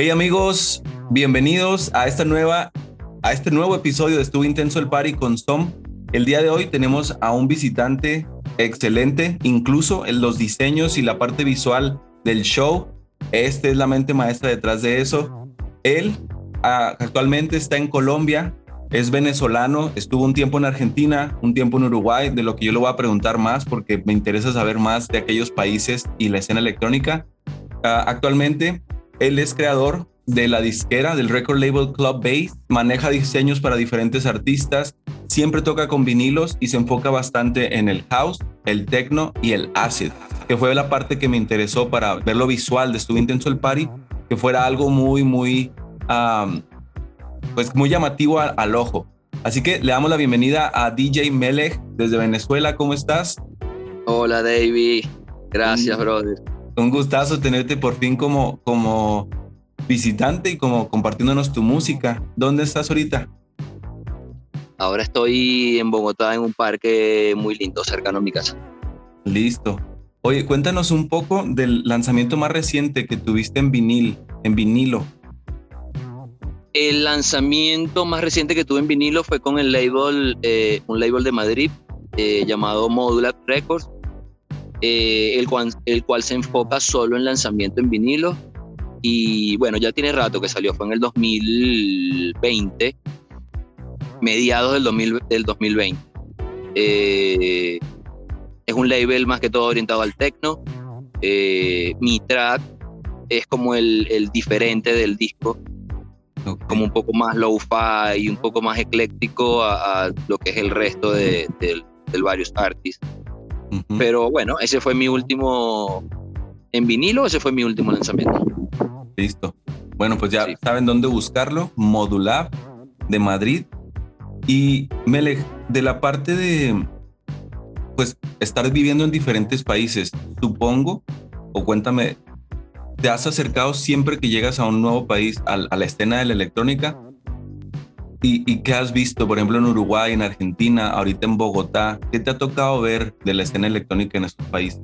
Hey amigos, bienvenidos a esta nueva a este nuevo episodio de Estuvo Intenso el Party con Tom. El día de hoy tenemos a un visitante excelente, incluso en los diseños y la parte visual del show. Este es la mente maestra detrás de eso. Él ah, actualmente está en Colombia, es venezolano, estuvo un tiempo en Argentina, un tiempo en Uruguay, de lo que yo le voy a preguntar más porque me interesa saber más de aquellos países y la escena electrónica. Ah, actualmente él es creador de la disquera del record label Club Bass, maneja diseños para diferentes artistas, siempre toca con vinilos y se enfoca bastante en el house, el techno y el acid, que fue la parte que me interesó para ver lo visual de Estuvo Intenso el Party, que fuera algo muy, muy, um, pues muy llamativo a, al ojo. Así que le damos la bienvenida a DJ Melech desde Venezuela. ¿Cómo estás? Hola David, gracias Mm. brother. Un gustazo tenerte por fin como, como visitante y como compartiéndonos tu música. ¿Dónde estás ahorita? Ahora estoy en Bogotá en un parque muy lindo cercano a mi casa. Listo. Oye, cuéntanos un poco del lanzamiento más reciente que tuviste en vinil, en vinilo. El lanzamiento más reciente que tuve en vinilo fue con el label, eh, un label de Madrid eh, llamado Modular Records, eh, el, cual, el cual se enfoca solo en lanzamiento en vinilo. Y bueno, ya tiene rato que salió, fue en el 2020, mediados del, 2000 del 2020. Eh, es un label más que todo orientado al techno. Eh, mi track es como el, el diferente del disco, como un poco más low-fi y un poco más ecléctico a, a lo que es el resto de, de- de varios Pero bueno, ese fue mi último en vinilo, ese fue mi último lanzamiento. Listo. Bueno, pues ya Sí. saben dónde buscarlo. Modulab de Madrid. Y Melech, de la parte de, pues, estar viviendo en diferentes países, supongo, o cuéntame, ¿te has acercado siempre que llegas a un nuevo país a, la escena de la electrónica? ¿Y, ¿Y qué has visto, por ejemplo, en Uruguay, en Argentina, ahorita en Bogotá? ¿Qué te ha tocado ver de la escena electrónica en estos países?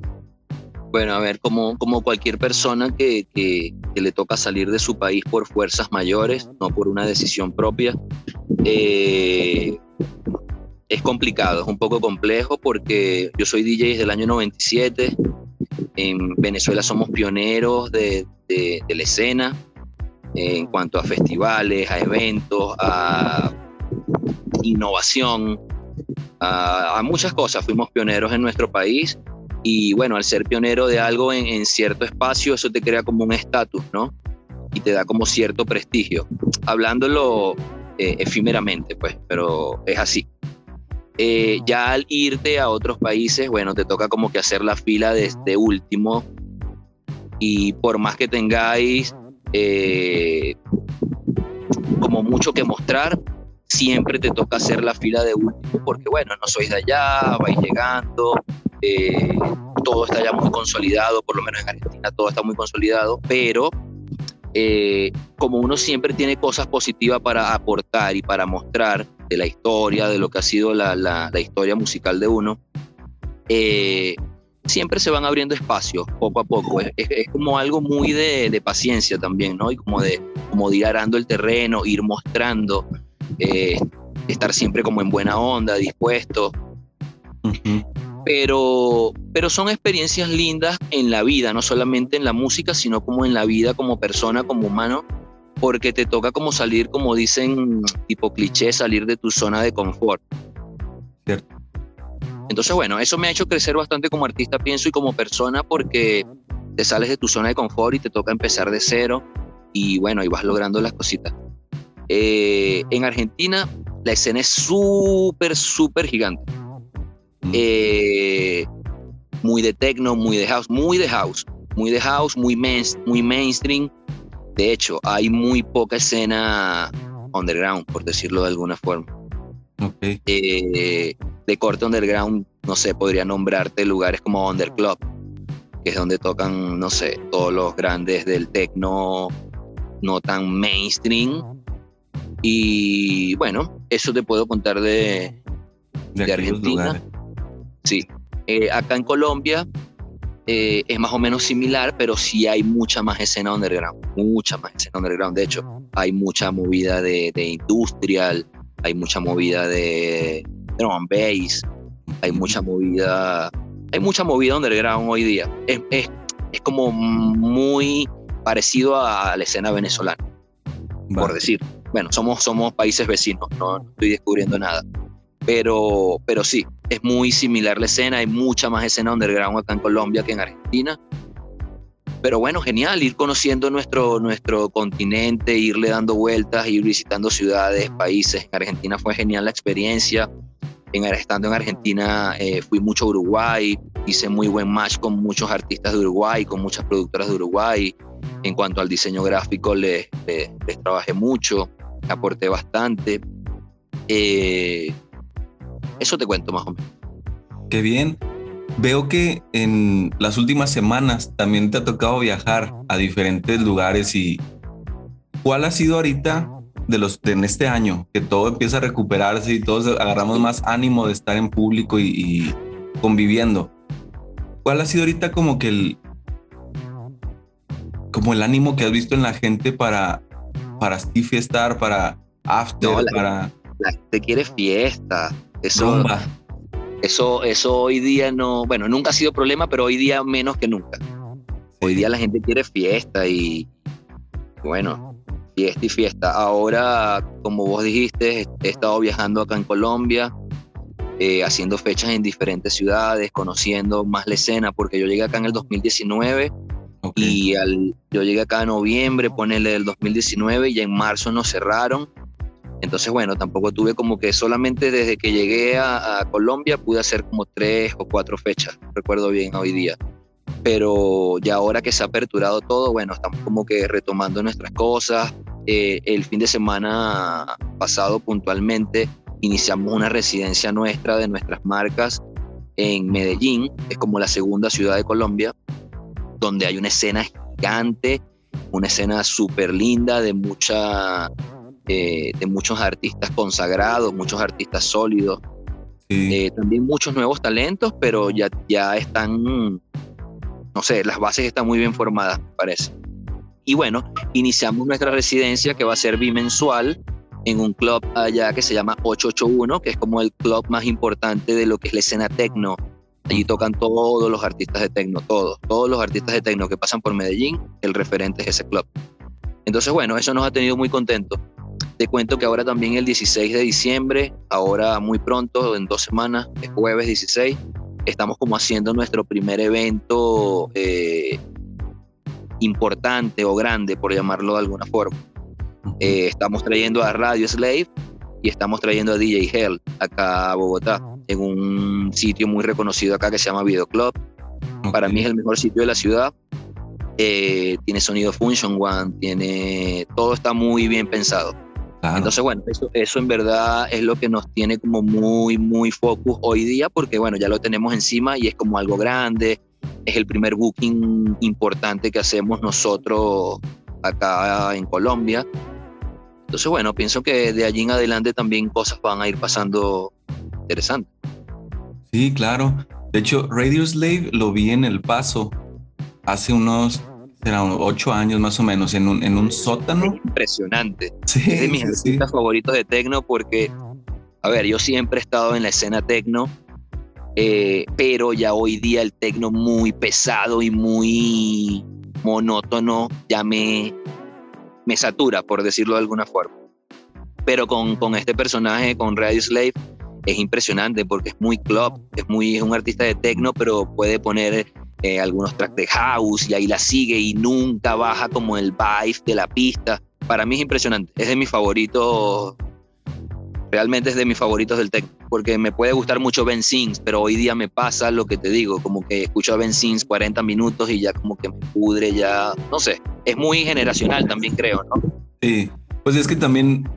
Bueno, a ver, como, como cualquier persona que, que- que le toca salir de su país por fuerzas mayores, no por una decisión propia, eh, es complicado, es un poco complejo porque yo soy DJ desde el año 97, en Venezuela somos pioneros de, de- de la escena en cuanto a festivales, a eventos, a innovación, a, muchas cosas, fuimos pioneros en nuestro país y bueno, al ser pionero de algo en, cierto espacio, eso te crea como un estatus, ¿no? Y te da como cierto prestigio. Hablándolo eh, efímeramente, pues, pero es así. Eh, ya al irte a otros países, bueno, te toca como que hacer la fila desde último. Y por más que tengáis eh, como mucho que mostrar, siempre te toca hacer la fila de último, porque bueno, no sois de allá, vais llegando, eh, todo está ya muy consolidado, por lo menos en Argentina todo está muy consolidado, pero eh, como uno siempre tiene cosas positivas para aportar y para mostrar de la historia, de lo que ha sido la, la- la historia musical de uno, eh, siempre se van abriendo espacios poco a poco. Es, es- es como algo muy de, de paciencia también, ¿no? Y como de, como de ir arando el terreno, ir mostrando, eh, estar siempre como en buena onda, dispuesto pero, pero son experiencias lindas en la vida, no solamente en la música, sino como en la vida como persona, como humano, porque te toca como salir, como dicen, tipo cliché, salir de tu zona de confort. Cierto. Entonces, bueno, eso me ha hecho crecer bastante como artista, pienso, y como persona, porque te sales de tu zona de confort y te toca empezar de cero, y bueno, y vas logrando las cositas. Eh, en Argentina, la escena es súper, súper gigante. Mm. Eh, muy de techno, muy de house, muy de house. muy de house, muy, muy mainstream. De hecho, hay muy poca escena underground, por decirlo de alguna forma. Okay. Eh, de corte underground, no sé, podría nombrarte lugares como Underclub, que es donde tocan, no sé, todos los grandes del techno no tan mainstream. Y bueno, eso te puedo contar de, de, Argentina. Sí. Eh, acá en Colombia eh, es más o menos similar, pero sí hay mucha más escena underground, mucha más escena underground. De hecho, hay mucha movida de, industrial, hay mucha movida de drum and bass, hay mucha movida, hay mucha movida underground hoy día. Es, es, es como muy parecido a la escena venezolana, por decir. Bueno, somos, somos países vecinos, no, estoy descubriendo nada. Pero, pero sí, es muy similar la escena, hay mucha más escena underground acá en Colombia que en Argentina. Pero bueno, genial, ir conociendo nuestro, nuestro continente, irle dando vueltas, ir visitando ciudades, países. En Argentina fue genial la experiencia. En, estando en Argentina eh, fui mucho a Uruguay, hice muy buen match con muchos artistas de Uruguay, con muchas productoras de Uruguay. En cuanto al diseño gráfico, les, les, trabajé mucho, aporté bastante. Eh, eso te cuento más o menos. Qué bien. Veo que en las últimas semanas también te ha tocado viajar a diferentes lugares y ¿cuál ha sido ahorita de los de en este año que todo empieza a recuperarse y todos agarramos más ánimo de estar en público y, y conviviendo? ¿Cuál ha sido ahorita como que el como el ánimo que has visto en la gente para para fiestar, para after, para la gente quiere fiesta. Eso, eso, eso hoy día no, bueno, nunca ha sido problema, pero hoy día menos que nunca. Hoy día la gente quiere fiesta y, bueno, fiesta y fiesta. Ahora, como vos dijiste, he estado viajando acá en Colombia, eh, haciendo fechas en diferentes ciudades, conociendo más la escena, porque yo llegué acá en el 2019 y al, yo llegué acá en noviembre, ponele del 2019 y en marzo nos cerraron. Entonces, bueno, tampoco tuve como que solamente desde que llegué a, Colombia pude hacer como tres o cuatro fechas, recuerdo bien hoy día. Pero ya ahora que se ha aperturado todo, bueno, estamos como que retomando nuestras cosas. Eh, el fin de semana pasado puntualmente iniciamos una residencia nuestra de nuestras marcas en Medellín, es como la segunda ciudad de Colombia, donde hay una escena gigante, una escena súper linda de mucha eh, de muchos artistas consagrados, muchos artistas sólidos, eh, también muchos nuevos talentos, pero ya, ya están, no sé, las bases están muy bien formadas, me parece. Y bueno, iniciamos nuestra residencia que va a ser bimensual en un club allá que se llama 881, que es como el club más importante de lo que es la escena techno. Allí tocan todos los artistas de techno, todos, todos los artistas de techno que pasan por Medellín, el referente es ese club. Entonces, bueno, eso nos ha tenido muy contentos. Te cuento que ahora también el 16 de diciembre, ahora muy pronto, en dos semanas, es jueves 16, estamos como haciendo nuestro primer evento eh, importante o grande, por llamarlo de alguna forma. Eh, estamos trayendo a Radio Slave y estamos trayendo a DJ Hell acá a Bogotá, en un sitio muy reconocido acá que se llama Video Club. Para mí es el mejor sitio de la ciudad. Eh, tiene sonido Function One, tiene todo está muy bien pensado. Entonces, bueno, eso, eso en verdad es lo que nos tiene como muy, muy focus hoy día, porque bueno, ya lo tenemos encima y es como algo grande, es el primer booking importante que hacemos nosotros acá en Colombia. Entonces, bueno, pienso que de allí en adelante también cosas van a ir pasando interesantes. Sí, claro. De hecho, Radio Slave lo vi en El Paso hace unos era ocho años más o menos, en un, en un sótano. Impresionante. es de mis artistas favoritos de tecno porque, a ver, yo siempre he estado en la escena tecno, eh, pero ya hoy día el tecno muy pesado y muy monótono ya me, me satura, por decirlo de alguna forma. Pero con, con este personaje, con Radio Slave, es impresionante porque es muy club, es, muy, es un artista de tecno, pero puede poner eh, algunos tracks de house y ahí la sigue y nunca baja como el vibe de la pista. Para mí es impresionante, es de mis favoritos realmente es de mis favoritos del tech, porque me puede gustar mucho Ben Sims, pero hoy día me pasa lo que te digo, como que escucho a Ben Sims 40 minutos y ya como que me pudre, ya, no sé, es muy generacional también creo, ¿no? Sí, pues es que también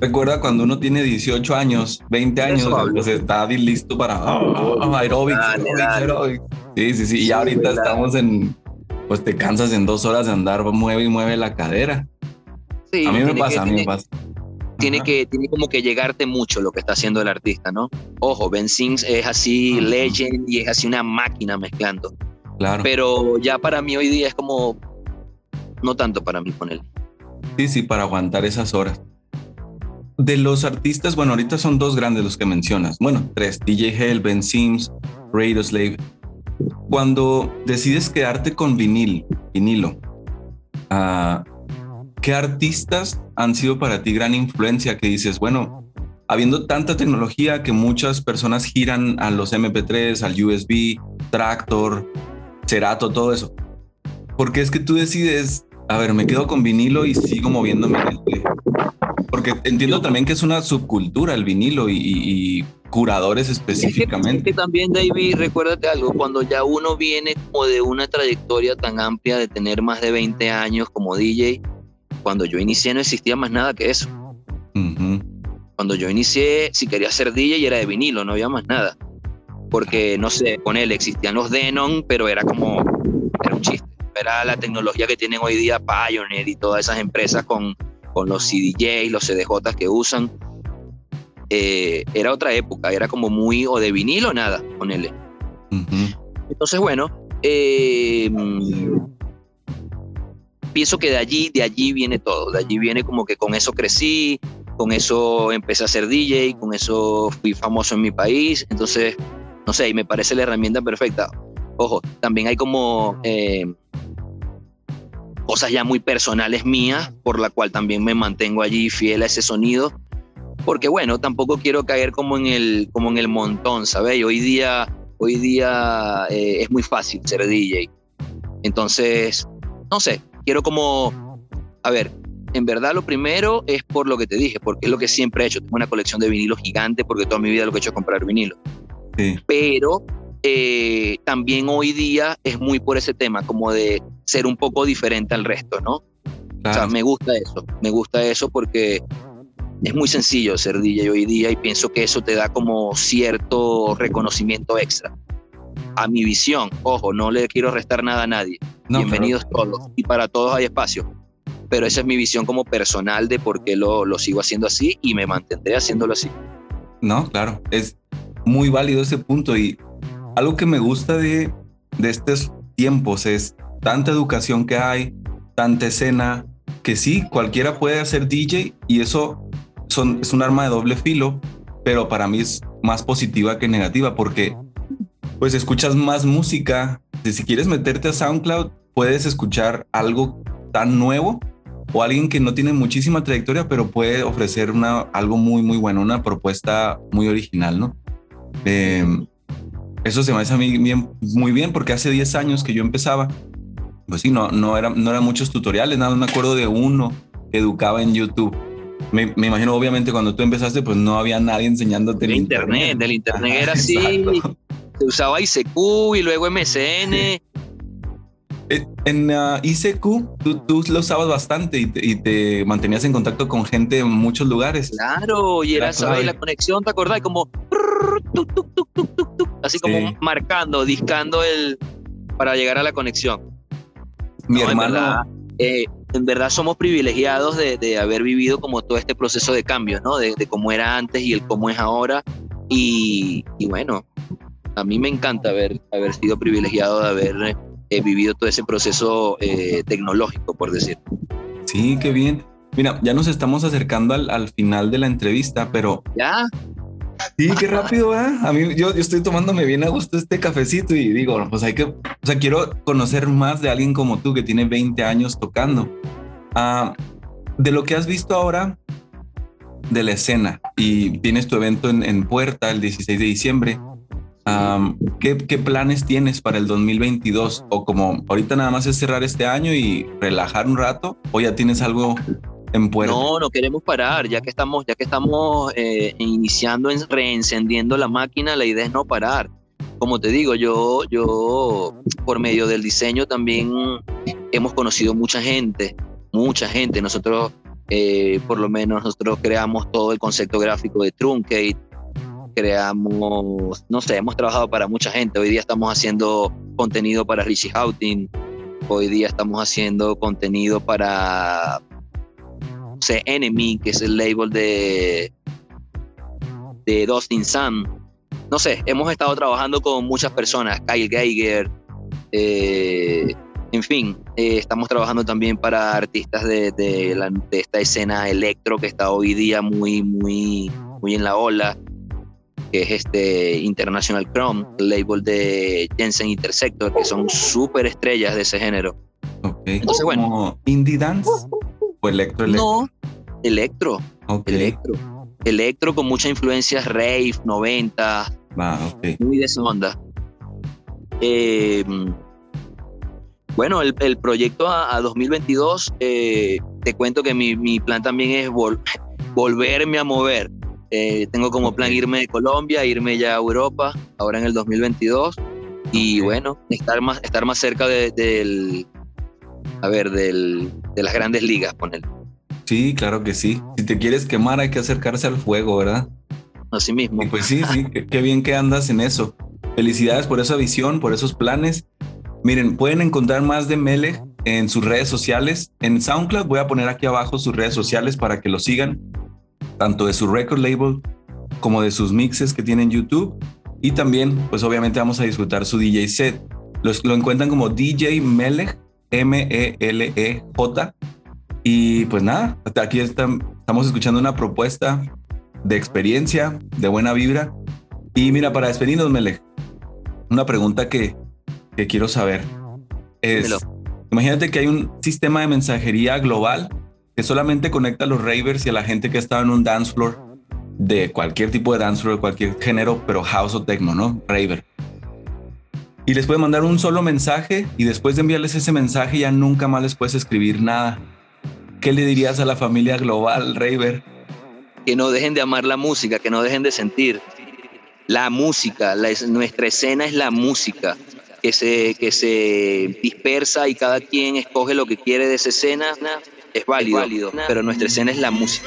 recuerda cuando uno tiene 18 años, 20 años, pues está listo para ah, aeróbics, aeróbics, Sí, sí, sí, y ahorita estamos en, pues te cansas en dos horas de andar, mueve y mueve la cadera. Sí, a mí me pasa, a mí me pasa tiene que tiene como que llegarte mucho lo que está haciendo el artista, ¿no? Ojo, Ben Sims es así legend y es así una máquina mezclando. Claro. Pero ya para mí hoy día es como no tanto para mí con él. Sí, sí, para aguantar esas horas. De los artistas, bueno, ahorita son dos grandes los que mencionas. Bueno, tres, DJ Hell, Ben Sims, Radio Slave. Cuando decides quedarte con vinil, vinilo, uh, ¿qué artistas han sido para ti gran influencia que dices, bueno, habiendo tanta tecnología que muchas personas giran a los MP3, al USB, Tractor, Cerato, todo eso? ¿Por qué es que tú decides, a ver, me quedo con vinilo y sigo moviéndome Porque entiendo también que es una subcultura el vinilo y, curadores específicamente. Es que, también, David, recuérdate algo, cuando ya uno viene como de una trayectoria tan amplia de tener más de 20 años como DJ, cuando yo inicié no existía más nada que eso. Cuando yo inicié, si quería ser DJ era de vinilo, no había más nada. Porque, no sé, con él existían los Denon, pero era como, era un chiste. Era la tecnología que tienen hoy día Pioneer y todas esas empresas con, con los CDJ, los CDJ que usan. Eh, era otra época, era como muy o de vinilo o nada con él. Entonces, bueno, eh, pienso que de allí, de allí viene todo, de allí viene como que con eso crecí, con eso empecé a ser DJ, con eso fui famoso en mi país, entonces, no sé, y me parece la herramienta perfecta. Ojo, también hay como eh, cosas ya muy personales mías, por la cual también me mantengo allí fiel a ese sonido, porque bueno, tampoco quiero caer como en el, como en el montón, ¿sabes? Hoy día, hoy día eh, es muy fácil ser DJ. Entonces, no sé, quiero como, a ver, en verdad lo primero es por lo que te dije, porque es lo que siempre he hecho. Tengo una colección de vinilos gigante porque toda mi vida lo que he hecho es comprar vinilo. Pero eh, también hoy día es muy por ese tema, como de ser un poco diferente al resto, ¿no? O sea, me gusta eso, me gusta eso porque es muy sencillo ser DJ hoy día y pienso que eso te da como cierto reconocimiento extra a mi visión. Ojo, no le quiero restar nada a nadie. Bienvenidos todos. Y para todos hay espacio. Pero esa es mi visión como personal de por qué lo, lo sigo haciendo así y me mantendré haciéndolo así. No, claro, es muy válido ese punto y algo que me gusta de, de estos tiempos es tanta educación que hay, tanta escena, que sí, cualquiera puede hacer DJ y eso son, es un arma de doble filo, pero para mí es más positiva que negativa porque pues escuchas más música. Si quieres meterte a SoundCloud, puedes escuchar algo tan nuevo o alguien que no tiene muchísima trayectoria, pero puede ofrecer una, algo muy, muy bueno, una propuesta muy original, ¿no? Em, eso se me hace a mí bien, muy bien porque hace 10 años que yo empezaba, pues sí, no, no, era, no eran muchos tutoriales, nada más me acuerdo de uno que educaba en YouTube. Me, imagino, obviamente, cuando tú empezaste, pues no había nadie enseñándote el internet. internet. Del internet era así, se usaba ICQ y luego MSN. Eh, en uh, ICQ tú, tú, lo usabas bastante y te, mantenías en contacto con gente en muchos lugares. Claro, y era ¿sabes? la conexión, ¿te acordás? Como así como marcando, discando el para llegar a la conexión. Mi hermano. Eh, en verdad, somos privilegiados de, haber vivido como todo este proceso de cambio, ¿no? De, cómo era antes y el cómo es ahora. Y, y bueno, a mí me encanta haber, haber sido privilegiado de haber eh, vivido todo ese proceso eh, tecnológico, por decir. Sí, qué bien. Mira, ya nos estamos acercando al, al final de la entrevista, pero... Ya. Sí, qué rápido, ¿eh? A mí, yo, yo, estoy tomándome bien a gusto este cafecito y digo, pues hay que, o sea, quiero conocer más de alguien como tú que tiene 20 años tocando. Ah, de lo que has visto ahora de la escena y tienes tu evento en, en Puerta el 16 de diciembre, ¿qué, planes tienes para el 2022? O como ahorita nada más es cerrar este año y relajar un rato, o ya tienes algo en. No, no queremos parar, ya que estamos, ya que estamos eh, iniciando, en, reencendiendo la máquina, la idea es no parar. Como te digo, yo, yo por medio del diseño también hemos conocido mucha gente, mucha gente. Nosotros, eh, por lo menos, nosotros creamos todo el concepto gráfico de Truncate, creamos, no sé, hemos trabajado para mucha gente. Hoy día estamos haciendo contenido para Richie Houghton, hoy día estamos haciendo contenido para Enemy, que es el label de, de Dustin Sun. No sé, hemos estado trabajando con muchas personas, Kyle Geiger, eh, en fin, eh, estamos trabajando también para artistas de, de, la, de, esta escena electro que está hoy día muy, muy, muy en la ola, que es este International Chrome, el label de Jensen Intersector, que son súper estrellas de ese género. Okay. Entonces, bueno. ¿Indie dance o electro, electro? No, electro. Okay. Electro. Electro con muchas influencias rave, 90. Ah, okay. Muy de esa onda. Eh, bueno, el, el proyecto a, a 2022, eh, te cuento que mi, mi, plan también es vol volverme a mover. Eh, tengo como plan irme de Colombia, irme ya a Europa, ahora en el 2022. Y okay. bueno, estar más, estar más cerca de, del, a ver, del, de las grandes ligas, poner. Sí, claro que sí. Si te quieres quemar, hay que acercarse al fuego, ¿verdad? Así mismo. Y pues sí, sí, qué, bien que andas en eso. Felicidades por esa visión, por esos planes. Miren, pueden encontrar más de Melech en sus redes sociales. En SoundCloud voy a poner aquí abajo sus redes sociales para que lo sigan, tanto de su record label como de sus mixes que tiene en YouTube. Y también, pues obviamente vamos a disfrutar su DJ set. Los, lo encuentran como DJ Melech, M-E-L-E-J. Y pues nada, hasta aquí estamos escuchando una propuesta de experiencia, de buena vibra. Y mira, para despedirnos, Melech, una pregunta que, que quiero saber es, Dímelo. imagínate que hay un sistema de mensajería global que solamente conecta a los ravers y a la gente que está en un dance floor de cualquier tipo de dance floor, de cualquier género, pero house o techno, ¿no? Raver. Y les puede mandar un solo mensaje y después de enviarles ese mensaje ya nunca más les puedes escribir nada. ¿Qué le dirías a la familia global, Raver? Que no dejen de amar la música, que no dejen de sentir. La música, la, nuestra escena es la música que se, que se dispersa y cada quien escoge lo que quiere de esa escena, es válido, es pero nuestra escena es la música.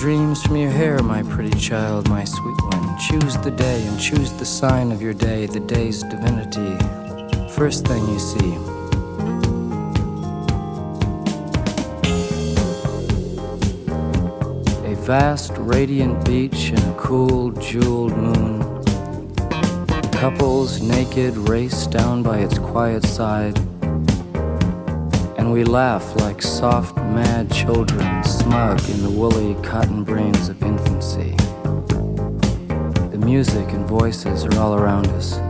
Dreams from your hair, my pretty child, my sweet one. Choose the day and choose the sign of your day, the day's divinity. First thing you see. A vast, radiant beach and a cool, jeweled moon. Couples naked race down by its quiet side and we laugh like soft, mad children, smug in the woolly cotton brains of infancy. The music and voices are all around us.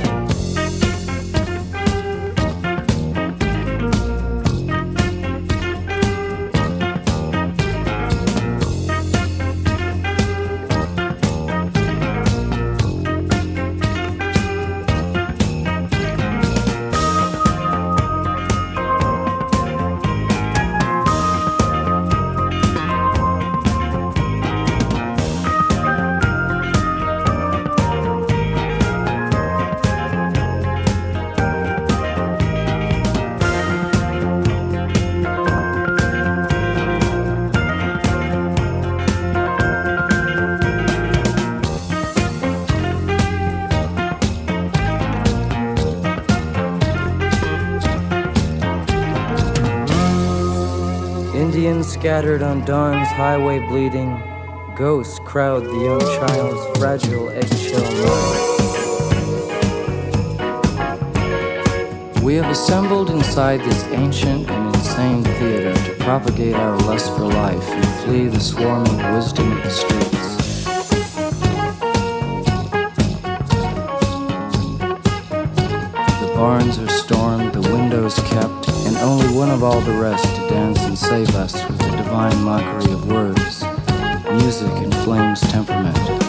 Scattered on dawn's highway bleeding. Ghosts crowd the young child's fragile eggshell mind. We have assembled inside this ancient and insane theater to propagate our lust for life and flee the swarming wisdom of the streets. The barns are stormed, the windows kept, and only one of all the rest to dance and save us divine mockery of words, music, and flame's temperament.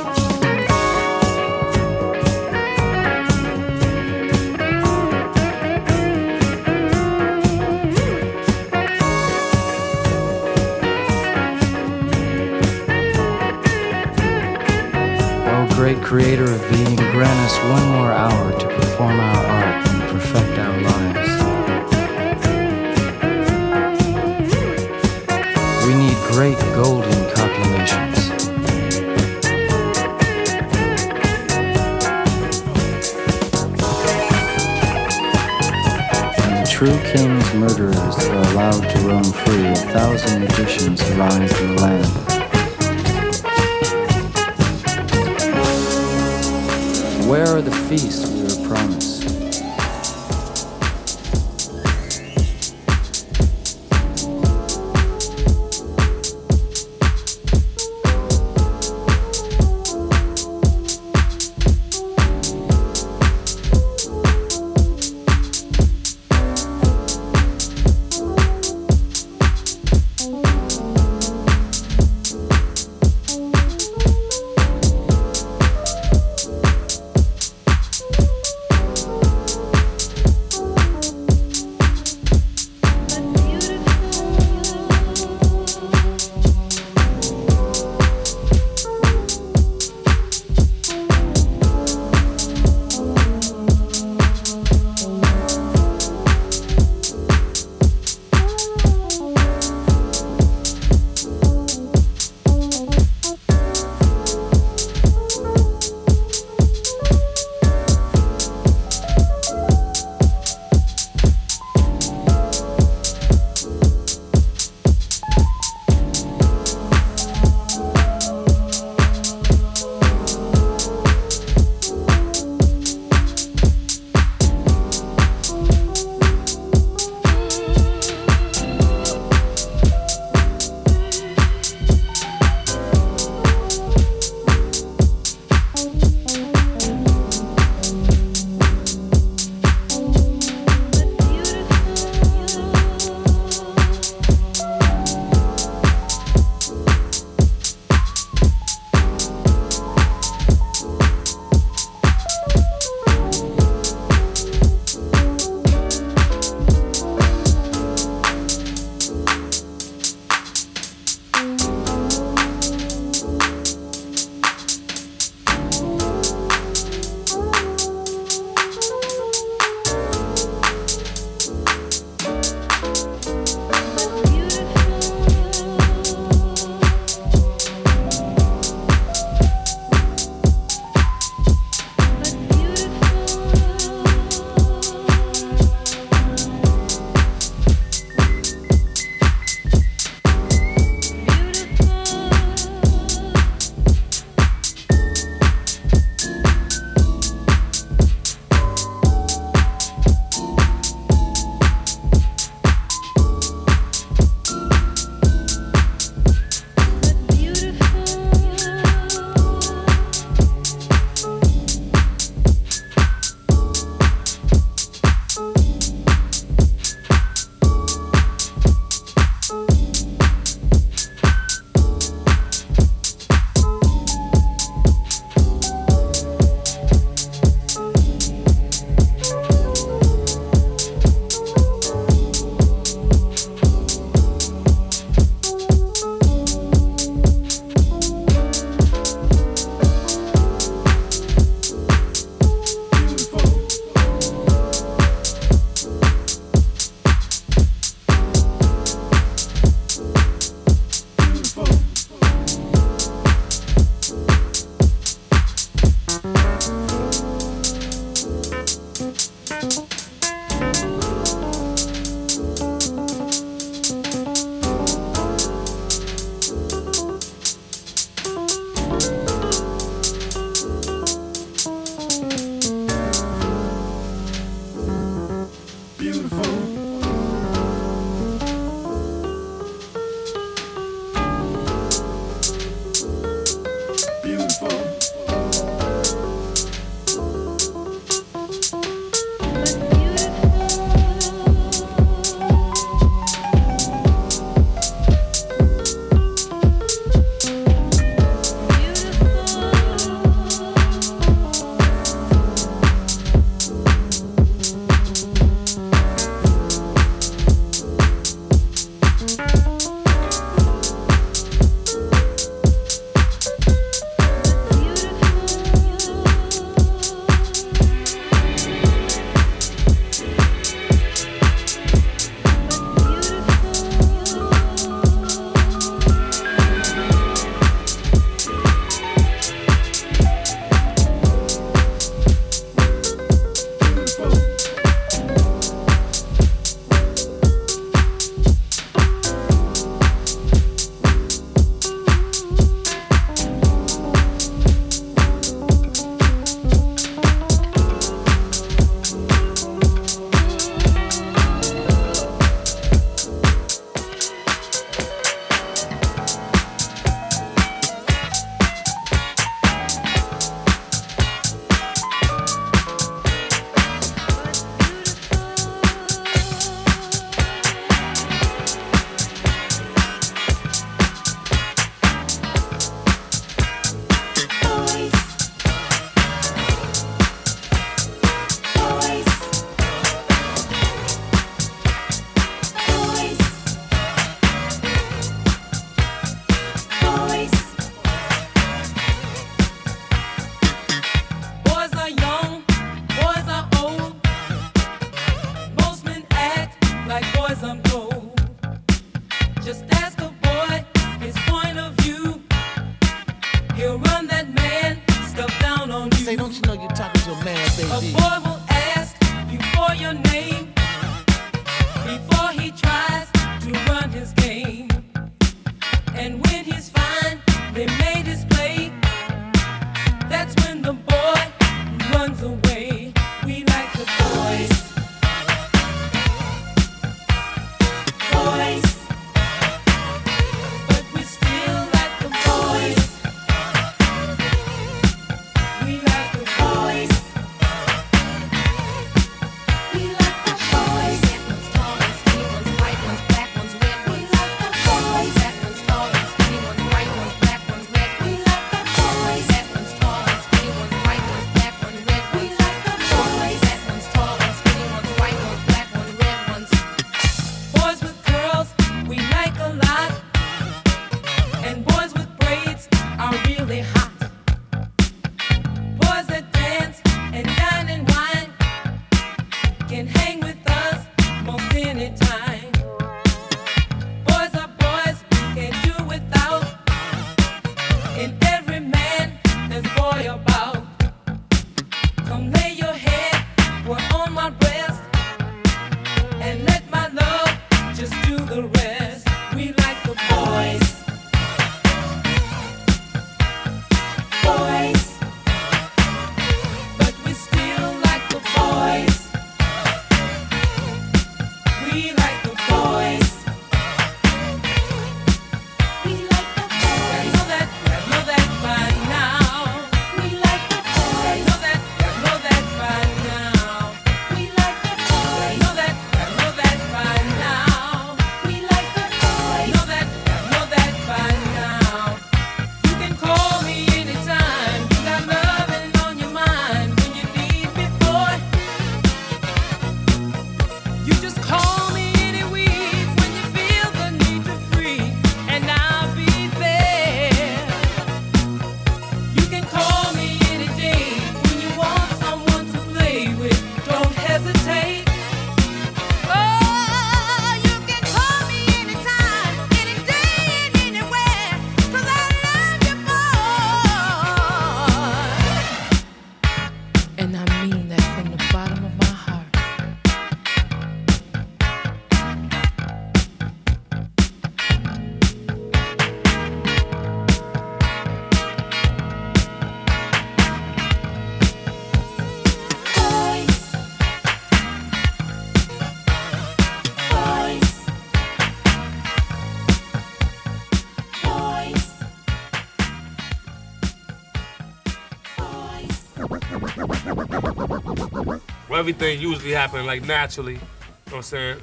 everything usually happening like naturally. You know what I'm saying?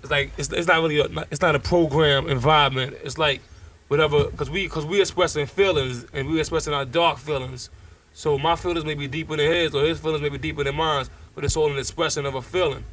It's like it's, it's not really a, it's not a program environment. It's like whatever because we because we expressing feelings and we expressing our dark feelings. So my feelings may be deeper than his, or his feelings may be deeper than mine, but it's all an expression of a feeling.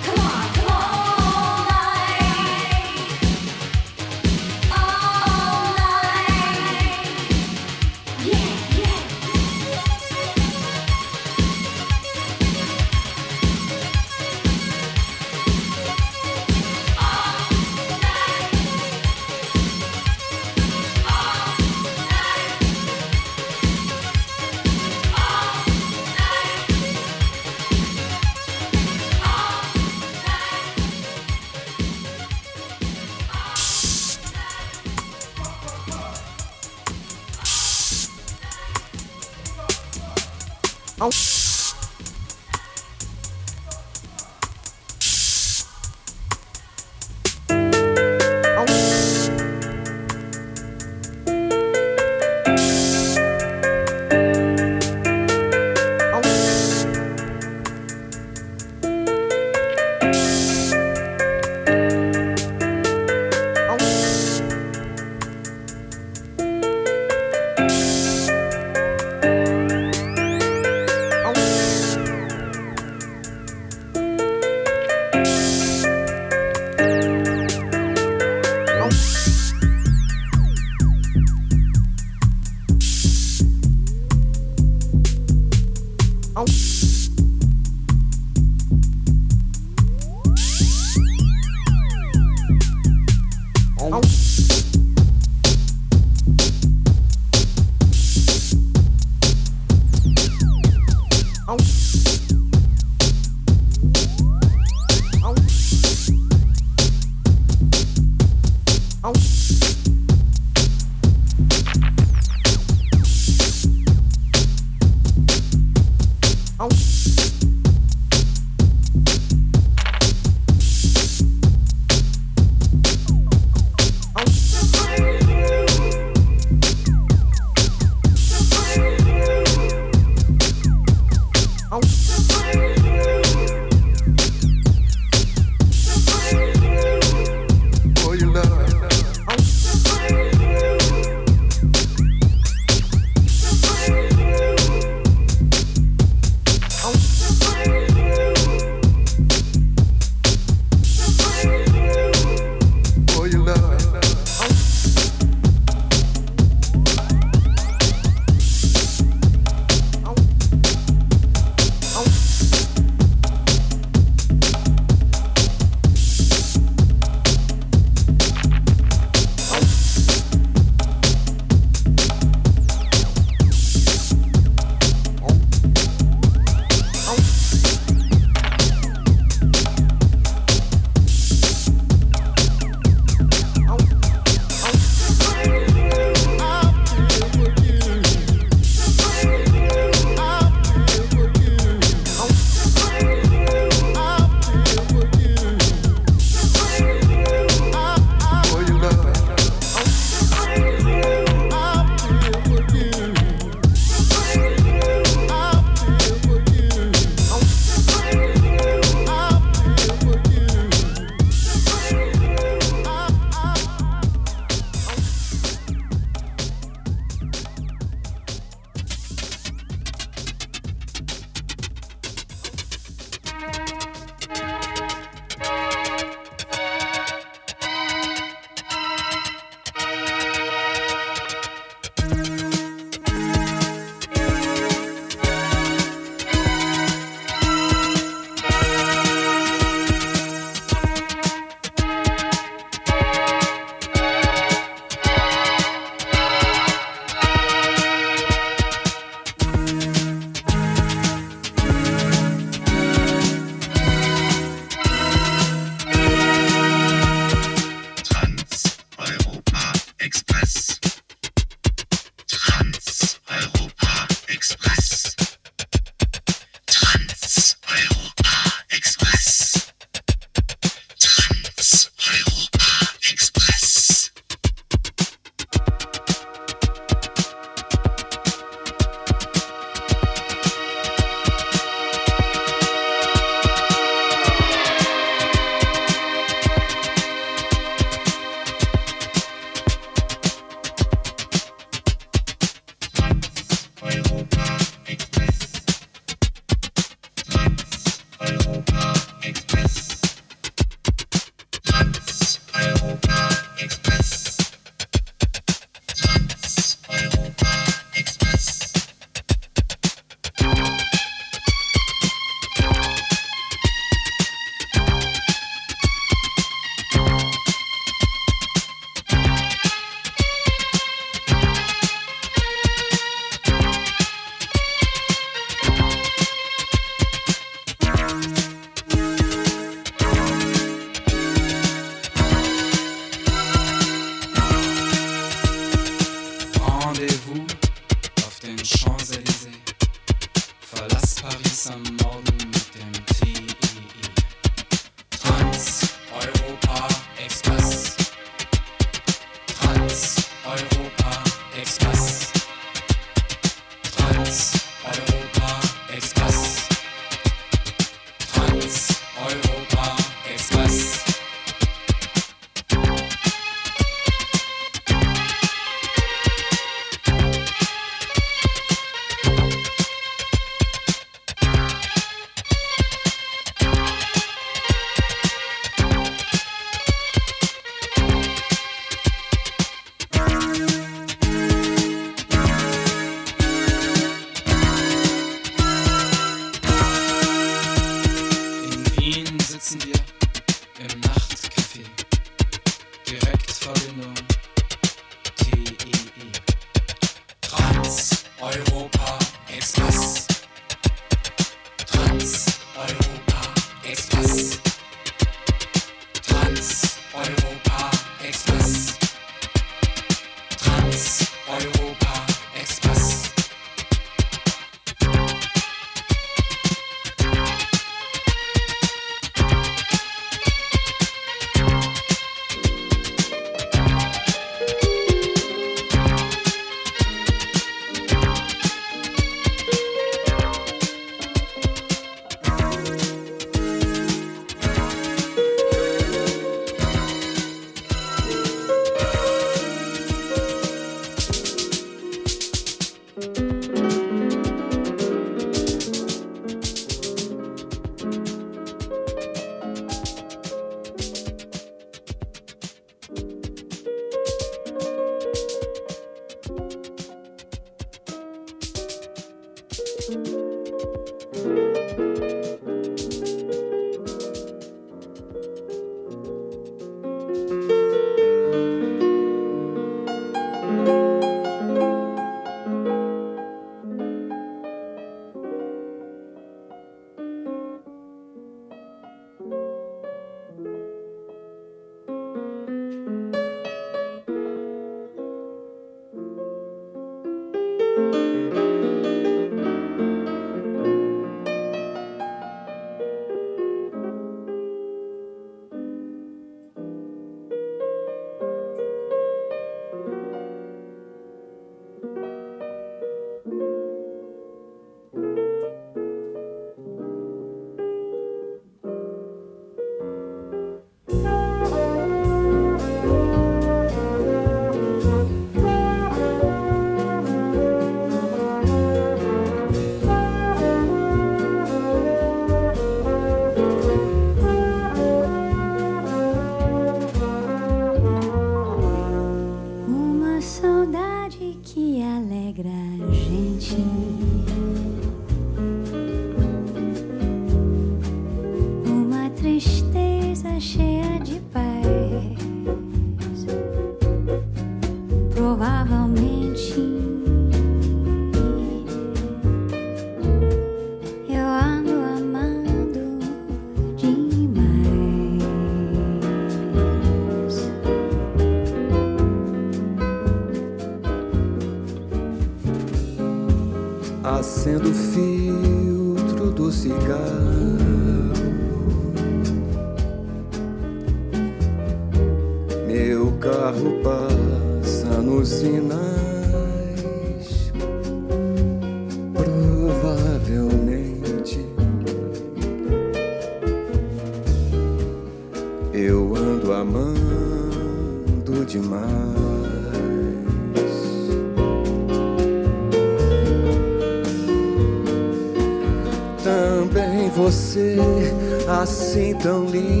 don't leave.